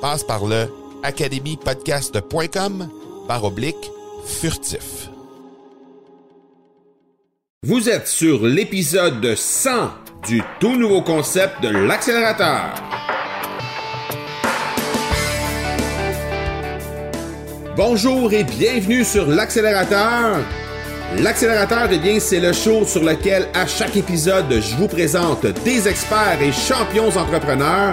Passe par le academypodcast.com par oblique furtif. Vous êtes sur l'épisode 100 du tout nouveau concept de l'accélérateur. Bonjour et bienvenue sur l'accélérateur. L'accélérateur, eh bien, c'est le show sur lequel à chaque épisode, je vous présente des experts et champions entrepreneurs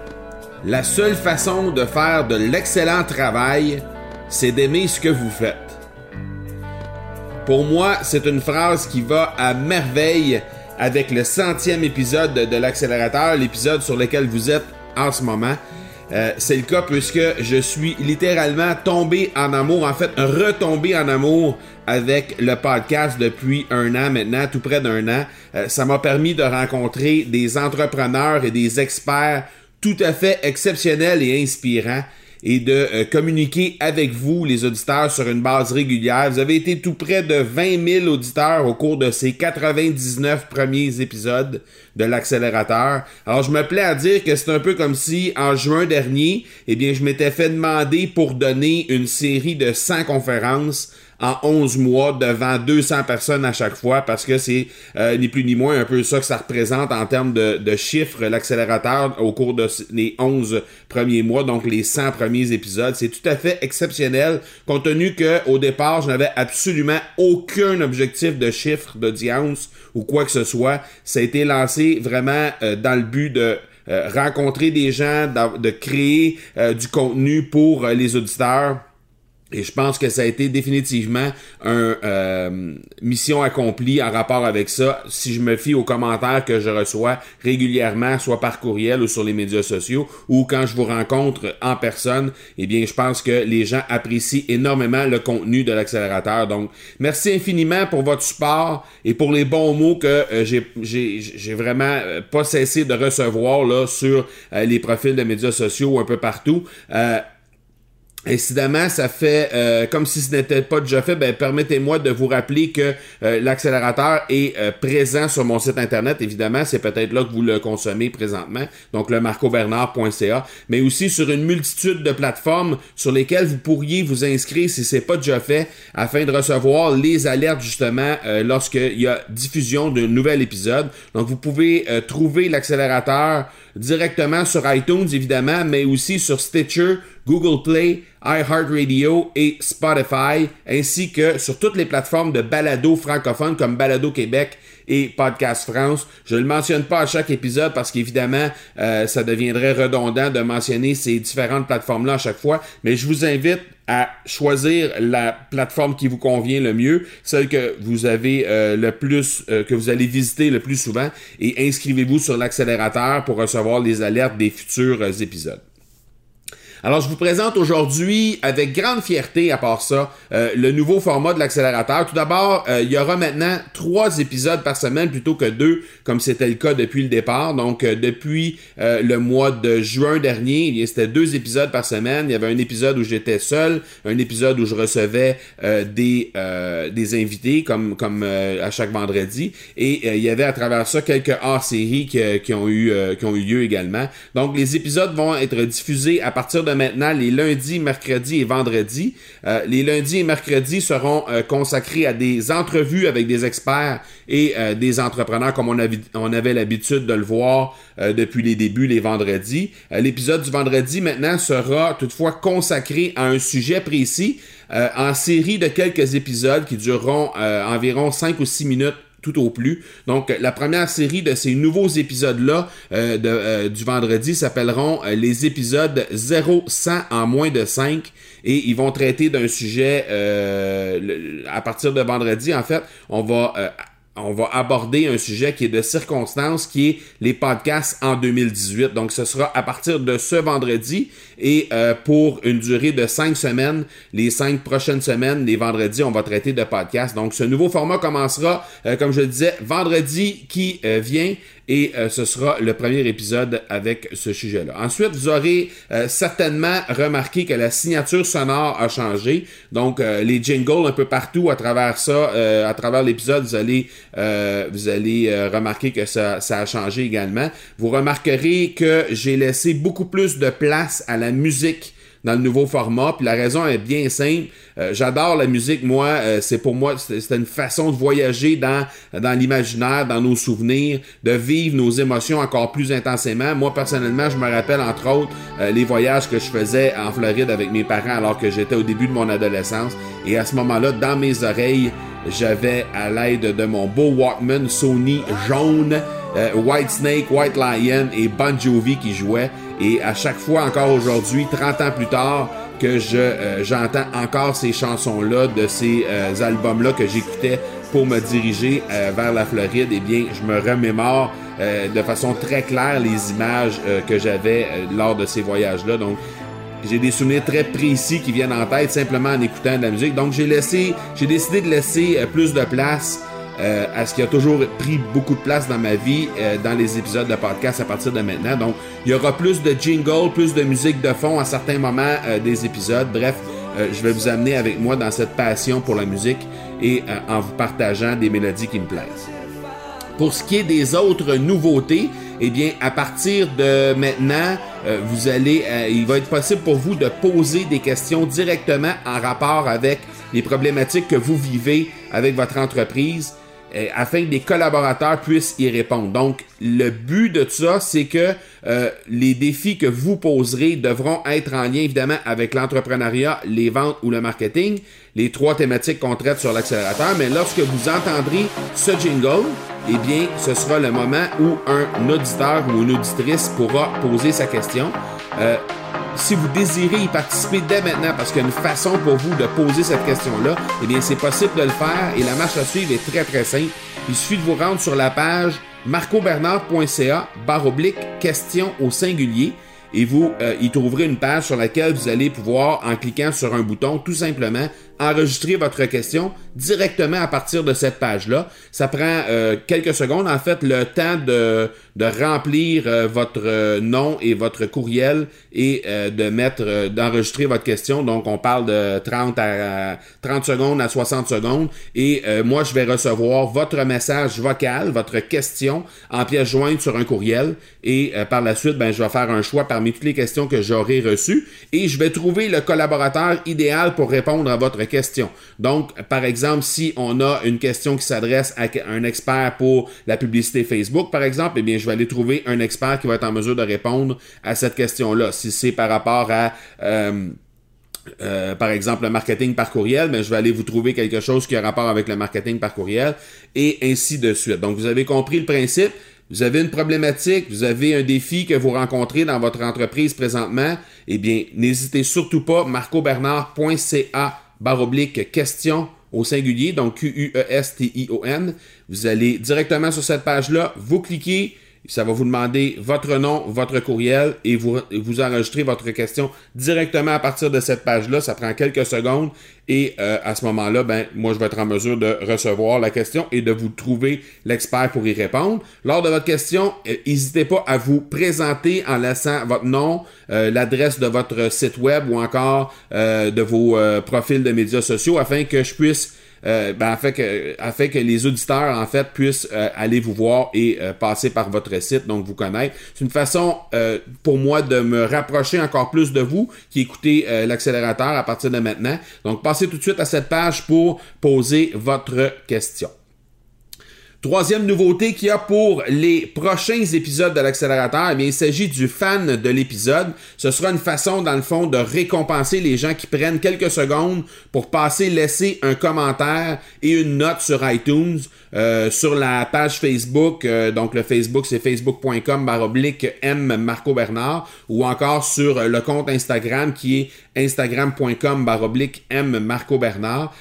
La seule façon de faire de l'excellent travail, c'est d'aimer ce que vous faites. Pour moi, c'est une phrase qui va à merveille avec le centième épisode de l'accélérateur, l'épisode sur lequel vous êtes en ce moment. Euh, c'est le cas puisque je suis littéralement tombé en amour, en fait retombé en amour avec le podcast depuis un an maintenant, tout près d'un an. Euh, ça m'a permis de rencontrer des entrepreneurs et des experts tout à fait exceptionnels et inspirants et de euh, communiquer avec vous, les auditeurs, sur une base régulière. Vous avez été tout près de 20 000 auditeurs au cours de ces 99 premiers épisodes de l'accélérateur. Alors, je me plais à dire que c'est un peu comme si, en juin dernier, eh bien, je m'étais fait demander pour donner une série de 100 conférences en 11 mois devant 200 personnes à chaque fois parce que c'est euh, ni plus ni moins un peu ça que ça représente en termes de, chiffres, l'accélérateur au cours de les 11 premiers mois, donc les 100 premiers épisodes. C'est tout à fait exceptionnel compte tenu que au départ, je n'avais absolument aucun objectif de chiffre d'audience ou quoi que ce soit. Ça a été lancé vraiment euh, dans le but de euh, rencontrer des gens, de créer du contenu pour les auditeurs et je pense que ça a été définitivement une euh, mission accomplie en rapport avec ça. Si je me fie aux commentaires que je reçois régulièrement, soit par courriel ou sur les médias sociaux, ou quand je vous rencontre en personne, eh bien, je pense que les gens apprécient énormément le contenu de l'accélérateur. Donc, merci infiniment pour votre support et pour les bons mots que euh, j'ai vraiment euh, pas cessé de recevoir là sur euh, les profils de médias sociaux un peu partout. Incidemment, ça fait euh, comme si ce n'était pas déjà fait. Ben, permettez-moi de vous rappeler que euh, l'accélérateur est euh, présent sur mon site internet. Évidemment, c'est peut-être là que vous le consommez présentement, donc le marcobernard.ca, mais aussi sur une multitude de plateformes sur lesquelles vous pourriez vous inscrire si c'est pas déjà fait, afin de recevoir les alertes justement lorsqu'il y a diffusion d'un nouvel épisode. Donc, vous pouvez trouver l'accélérateur directement sur iTunes évidemment, mais aussi sur Stitcher, Google Play, iHeartRadio et Spotify, ainsi que sur toutes les plateformes de balado francophones comme Balado Québec et Podcast France. Je ne le mentionne pas à chaque épisode parce qu'évidemment, euh, ça deviendrait redondant de mentionner ces différentes plateformes-là à chaque fois, mais je vous invite à choisir la plateforme qui vous convient le mieux, celle que vous avez euh, le plus, euh, que vous allez visiter le plus souvent, et inscrivez-vous sur l'accélérateur pour recevoir les alertes des futurs épisodes. Alors, je vous présente aujourd'hui, avec grande fierté, à part ça, euh, le nouveau format de l'accélérateur. Tout d'abord, euh, il y aura maintenant trois épisodes par semaine plutôt que deux, comme c'était le cas depuis le départ. Donc, euh, depuis le mois de juin dernier, c'était deux épisodes par semaine. Il y avait un épisode où j'étais seul, un épisode où je recevais des, des invités, comme, comme à chaque vendredi. Et il y avait à travers ça quelques hors-séries qui, qui, ont eu, qui ont eu lieu également. Donc, les épisodes vont être diffusés à partir de maintenant les lundis, mercredis et vendredis. Euh, les lundis et mercredis seront euh, consacrés à des entrevues avec des experts et euh, des entrepreneurs comme on, avait l'habitude de le voir depuis les débuts les vendredis. L'épisode du vendredi maintenant sera toutefois consacré à un sujet précis en série de quelques épisodes qui dureront environ 5 ou 6 minutes tout au plus. Donc, la première série de ces nouveaux épisodes-là euh, euh, du vendredi s'appelleront euh, les épisodes 0-100 en moins de 5 et ils vont traiter d'un sujet à partir de vendredi. En fait, on va on va aborder un sujet qui est de circonstance, qui est les podcasts en 2018. Donc, ce sera à partir de ce vendredi et euh, pour une durée de cinq semaines, les cinq prochaines semaines, les vendredis, on va traiter de podcasts. Donc, ce nouveau format commencera, euh, comme je le disais, vendredi qui euh, vient et ce sera le premier épisode avec ce sujet-là. Ensuite, vous aurez certainement remarqué que la signature sonore a changé. Donc, les jingles un peu partout à travers ça, à travers l'épisode, vous allez, vous allez remarquer que ça, ça a changé également. Vous remarquerez que j'ai laissé beaucoup plus de place à la musique dans le nouveau format. Puis la raison est bien simple. Euh, j'adore la musique, moi. Euh, c'est pour moi, c'est une façon de voyager dans, dans l'imaginaire, dans nos souvenirs, de vivre nos émotions encore plus intensément. Moi, personnellement, je me rappelle, entre autres, euh, les voyages que je faisais en Floride avec mes parents alors que j'étais au début de mon adolescence. Et à ce moment-là, dans mes oreilles, j'avais, à l'aide de mon beau Walkman Sony jaune, White Snake, White Lion et Bon Jovi qui jouaient. Et à chaque fois, encore aujourd'hui, 30 ans plus tard, que je euh, j'entends encore ces chansons-là de ces euh, albums-là que j'écoutais pour me diriger euh, vers la Floride, eh bien, je me remémore de façon très claire les images que j'avais lors de ces voyages-là. Donc, j'ai des souvenirs très précis qui viennent en tête simplement en écoutant de la musique. Donc, j'ai laissé, j'ai décidé de laisser plus de place euh, à ce qui a toujours pris beaucoup de place dans ma vie euh, dans les épisodes de podcast à partir de maintenant. Donc, il y aura plus de jingle, plus de musique de fond à certains moments euh, des épisodes. Bref, je vais vous amener avec moi dans cette passion pour la musique et en vous partageant des mélodies qui me plaisent. Pour ce qui est des autres nouveautés, eh bien, à partir de maintenant, vous allez, il va être possible pour vous de poser des questions directement en rapport avec les problématiques que vous vivez avec votre entreprise. Euh, afin que les collaborateurs puissent y répondre. Donc, le but de ça, c'est que euh, les défis que vous poserez devront être en lien évidemment avec l'entrepreneuriat, les ventes ou le marketing, les trois thématiques qu'on traite sur l'accélérateur. Mais lorsque vous entendrez ce jingle, eh bien, ce sera le moment où un auditeur ou une auditrice pourra poser sa question. Euh, si vous désirez y participer dès maintenant, parce qu'il y a une façon pour vous de poser cette question-là, eh bien, c'est possible de le faire et la marche à suivre est très, très simple. Il suffit de vous rendre sur la page marcobernard.ca barre oblique question au singulier et vous euh, y trouverez une page sur laquelle vous allez pouvoir, en cliquant sur un bouton, tout simplement enregistrer votre question directement à partir de cette page-là. Ça prend euh, quelques secondes, en fait, le temps de, de remplir euh, votre euh, nom et votre courriel et de mettre, d'enregistrer votre question. Donc, on parle de 30 à 30 secondes à 60 secondes. Et moi, je vais recevoir votre message vocal, votre question en pièce jointe sur un courriel. Et par la suite, ben, je vais faire un choix parmi toutes les questions que j'aurai reçues. Et je vais trouver le collaborateur idéal pour répondre à votre question. Donc, par exemple, si on a une question qui s'adresse à un expert pour la publicité Facebook, par exemple, eh bien, je vais aller trouver un expert qui va être en mesure de répondre à cette question-là. Si c'est par rapport à... Euh, euh, par exemple, le marketing par courriel, mais je vais aller vous trouver quelque chose qui a rapport avec le marketing par courriel et ainsi de suite. Donc, vous avez compris le principe. Vous avez une problématique, vous avez un défi que vous rencontrez dans votre entreprise présentement, eh bien, n'hésitez surtout pas, marcobernard.ca barre oblique question au singulier, donc Q-U-E-S-T-I-O-N. Vous allez directement sur cette page-là, vous cliquez Ça va vous demander votre nom, votre courriel et vous, vous enregistrez votre question directement à partir de cette page-là. Ça prend quelques secondes et euh, à ce moment-là, ben, moi, je vais être en mesure de recevoir la question et de vous trouver l'expert pour y répondre. Lors de votre question, euh, n'hésitez pas à vous présenter en laissant votre nom, euh, l'adresse de votre site web ou encore de vos profils de médias sociaux afin que je puisse euh, ben, afin, que, afin que les auditeurs, en fait, puissent euh, aller vous voir et euh, passer par votre site, donc vous connaître. C'est une façon pour moi de me rapprocher encore plus de vous qui écoutez l'accélérateur à partir de maintenant. Donc, passez tout de suite à cette page pour poser votre question. Troisième nouveauté qu'il y a pour les prochains épisodes de l'accélérateur, eh il s'agit du fan de l'épisode. Ce sera une façon, dans le fond, de récompenser les gens qui prennent quelques secondes pour passer, laisser un commentaire et une note sur iTunes, euh, sur la page Facebook. Euh, donc le Facebook, c'est facebook.com baroblique M Marco Bernard, ou encore sur le compte Instagram qui est instagram.com baroblique M Marco Bernard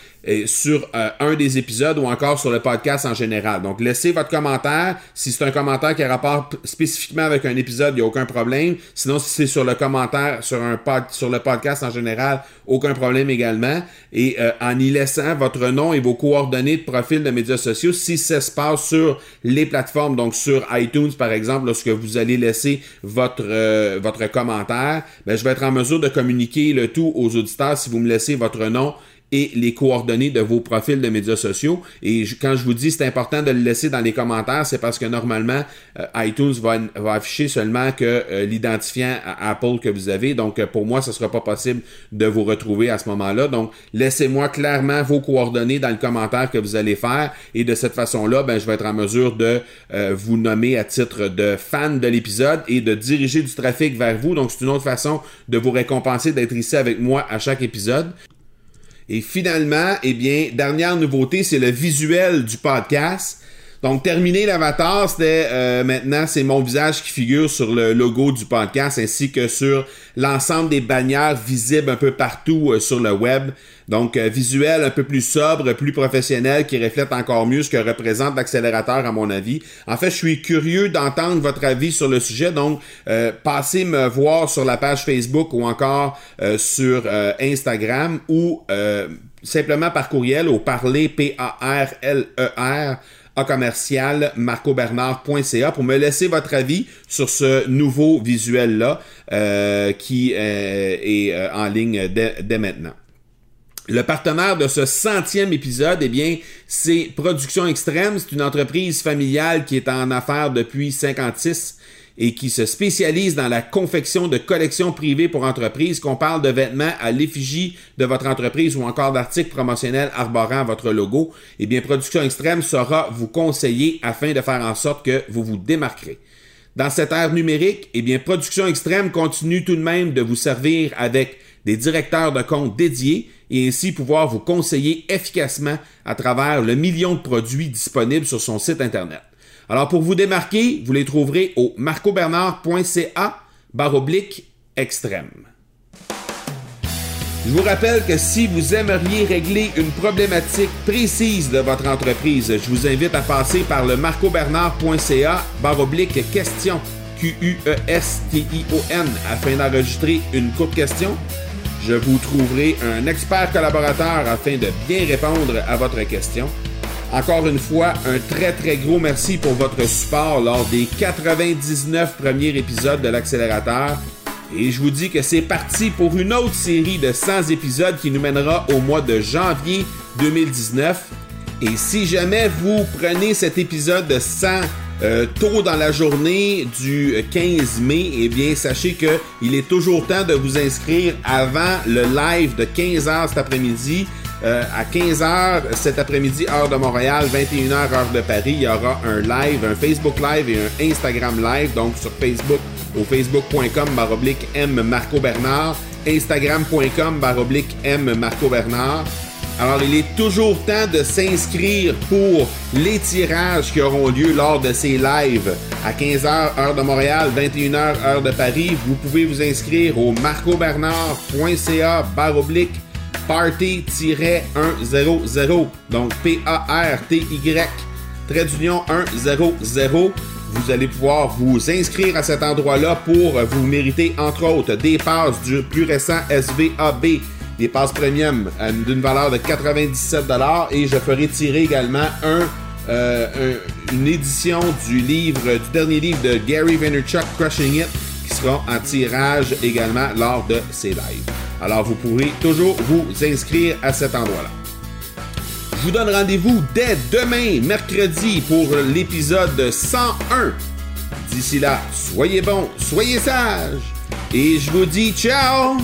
sur euh, un des épisodes ou encore sur le podcast en général. Donc, laissez votre commentaire. Si c'est un commentaire qui rapporte spécifiquement avec un épisode, il n'y a aucun problème. Sinon, si c'est sur le commentaire, sur, un pod, sur le podcast en général, aucun problème également. Et euh, en y laissant votre nom et vos coordonnées de profil de médias sociaux, si ça se passe sur les plateformes, donc sur iTunes par exemple, lorsque vous allez laisser votre, euh, votre commentaire, ben, je vais être en mesure de communiquer le tout aux auditeurs si vous me laissez votre nom et les coordonnées de vos profils de médias sociaux. Et quand je vous dis c'est important de le laisser dans les commentaires, c'est parce que normalement, euh, iTunes va, va, afficher seulement que euh, l'identifiant Apple que vous avez. Donc, euh, pour moi, ce ne sera pas possible de vous retrouver à ce moment-là. Donc, laissez-moi clairement vos coordonnées dans le commentaire que vous allez faire. Et de cette façon-là, ben, je vais être en mesure de vous nommer à titre de fan de l'épisode et de diriger du trafic vers vous. Donc, c'est une autre façon de vous récompenser d'être ici avec moi à chaque épisode. Et finalement, eh bien, dernière nouveauté, c'est le visuel du podcast. Donc, terminer l'avatar, c'était euh, maintenant, c'est mon visage qui figure sur le logo du podcast ainsi que sur l'ensemble des bannières visibles un peu partout euh, sur le web. Donc, euh, visuel un peu plus sobre, plus professionnel, qui reflète encore mieux ce que représente l'accélérateur, à mon avis. En fait, je suis curieux d'entendre votre avis sur le sujet. Donc, passez me voir sur la page Facebook ou encore sur Instagram ou simplement par courriel au parler, P-A-R-L-E-R, commercial marcobernard.ca pour me laisser votre avis sur ce nouveau visuel-là euh, qui euh, est euh, en ligne dès, maintenant. Le partenaire de ce centième épisode, eh bien, c'est Production Extrême. C'est une entreprise familiale qui est en affaires depuis 56 et qui se spécialise dans la confection de collections privées pour entreprises, qu'on parle de vêtements à l'effigie de votre entreprise ou encore d'articles promotionnels arborant votre logo, eh bien, Production Extrême saura vous conseiller afin de faire en sorte que vous vous démarquerez. Dans cette ère numérique, eh bien, Production Extrême continue tout de même de vous servir avec des directeurs de compte dédiés et ainsi pouvoir vous conseiller efficacement à travers le million de produits disponibles sur son site Internet. Alors pour vous démarquer, vous les trouverez au marcobernard.ca baroblique extrême. Je vous rappelle que si vous aimeriez régler une problématique précise de votre entreprise, je vous invite à passer par le marcobernard.ca baroblique question Q-U-E-S-T-I-O-N afin d'enregistrer une courte question. Je vous trouverai un expert collaborateur afin de bien répondre à votre question. Encore une fois, un très très gros merci pour votre support lors des 99 premiers épisodes de l'accélérateur. Et je vous dis que c'est parti pour une autre série de 100 épisodes qui nous mènera au mois de janvier 2019. Et si jamais vous prenez cet épisode de 100 euh, tôt dans la journée du 15 mai, eh bien, sachez que il est toujours temps de vous inscrire avant le live de 15h cet après-midi euh, à 15h cet après-midi, heure de Montréal, 21h, heure de Paris, il y aura un live, un Facebook live et un Instagram live, donc sur Facebook, au facebook.com baroblique M Marco Bernard, instagram.com baroblique M Marco Bernard. Alors, il est toujours temps de s'inscrire pour les tirages qui auront lieu lors de ces lives à 15h, heure de Montréal, 21h, heure de Paris. Vous pouvez vous inscrire au marcobernard.ca baroblique party-100. Donc P-A-R-T-Y, trait d'union 100. vous allez pouvoir vous inscrire à cet endroit-là pour vous mériter, entre autres, des passes du plus récent SVAB, des passes premium d'une valeur de 97 et je ferai tirer également un, une édition du livre, du dernier livre de Gary Vaynerchuk, Crushing It, qui sera en tirage également lors de ces lives. Alors vous pourrez toujours vous inscrire à cet endroit-là. Je vous donne rendez-vous dès demain, mercredi, pour l'épisode 101. D'ici là, soyez bons, soyez sages, et je vous dis ciao